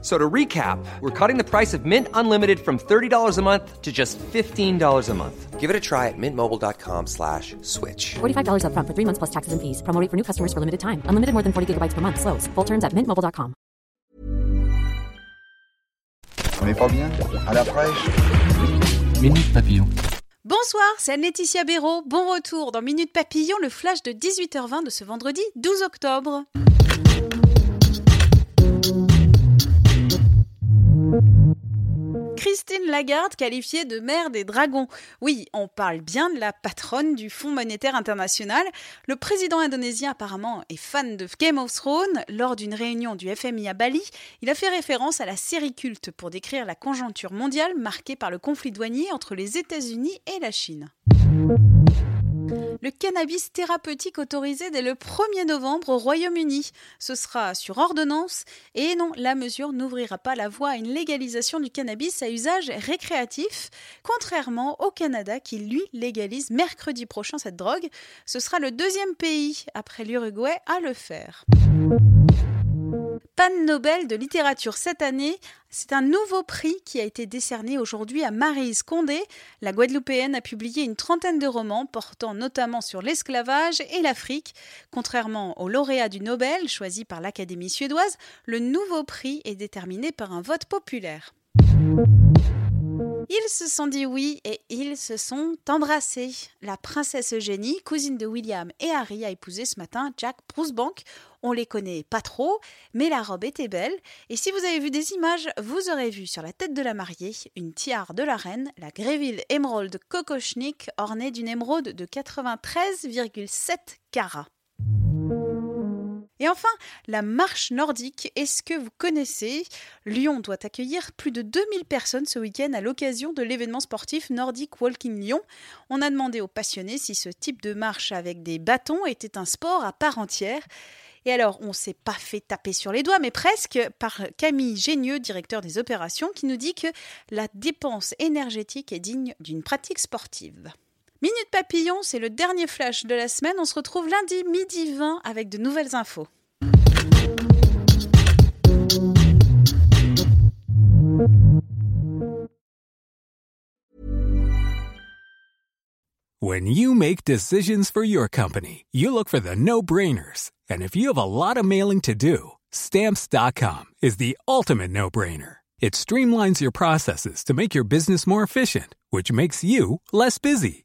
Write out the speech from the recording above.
So to recap, we're cutting the price of Mint Unlimited from $30 a month to just $15 a month. Give it a try at mintmobile.com slash switch. $45 up front for three months plus taxes and fees. Promo rate for new customers for limited time. Unlimited more than 40 gigabytes per month. Slows. Full terms at mintmobile.com. On n'est pas bien À la fraîche Minute Papillon. Bonsoir, c'est Anne-Laetitia Béraud. Bon retour dans Minute Papillon, le flash de 18h20 de ce vendredi 12 octobre. Christine Lagarde qualifiée de mère des dragons. Oui, on parle bien de la patronne du Fonds monétaire international. Le président indonésien apparemment est fan de Game of Thrones. Lors d'une réunion du FMI à Bali, il a fait référence à la série culte pour décrire la conjoncture mondiale marquée par le conflit douanier entre les États-Unis et la Chine. Le cannabis thérapeutique autorisé dès le 1er novembre au Royaume-Uni. Ce sera sur ordonnance et non, la mesure n'ouvrira pas la voie à une légalisation du cannabis à usage récréatif, contrairement au Canada qui lui légalise mercredi prochain cette drogue. Ce sera le deuxième pays après l'Uruguay à le faire. Pan Nobel de littérature cette année, c'est un nouveau prix qui a été décerné aujourd'hui à Maryse Condé. La Guadeloupéenne a publié une trentaine de romans portant notamment sur l'esclavage et l'Afrique. Contrairement au lauréat du Nobel choisi par l'Académie suédoise, le nouveau prix est déterminé par un vote populaire. Ils se sont dit oui et ils se sont embrassés. La princesse Eugénie, cousine de William et Harry, a épousé ce matin Jack Brucebank. On les connaît pas trop, mais la robe était belle. Et si vous avez vu des images, vous aurez vu sur la tête de la mariée une tiare de la reine, la Greville Emerald Kokoschnik, ornée d'une émeraude de 93,7 carats. Et enfin, la marche nordique, est-ce que vous connaissez? Lyon doit accueillir plus de 2000 personnes ce week-end à l'occasion de l'événement sportif Nordic Walking Lyon. On a demandé aux passionnés si ce type de marche avec des bâtons était un sport à part entière. Et alors, on s'est pas fait taper sur les doigts, mais presque par Camille Génieux, directeur des opérations, qui nous dit que la dépense énergétique est digne d'une pratique sportive. Minute Papillon, c'est le dernier flash de la semaine. On se retrouve lundi midi 20 avec de nouvelles infos. When you make decisions for your company, you look for the no-brainers. And if you have a lot of mailing to do, stamps.com is the ultimate no-brainer. It streamlines your processes to make your business more efficient, which makes you less busy.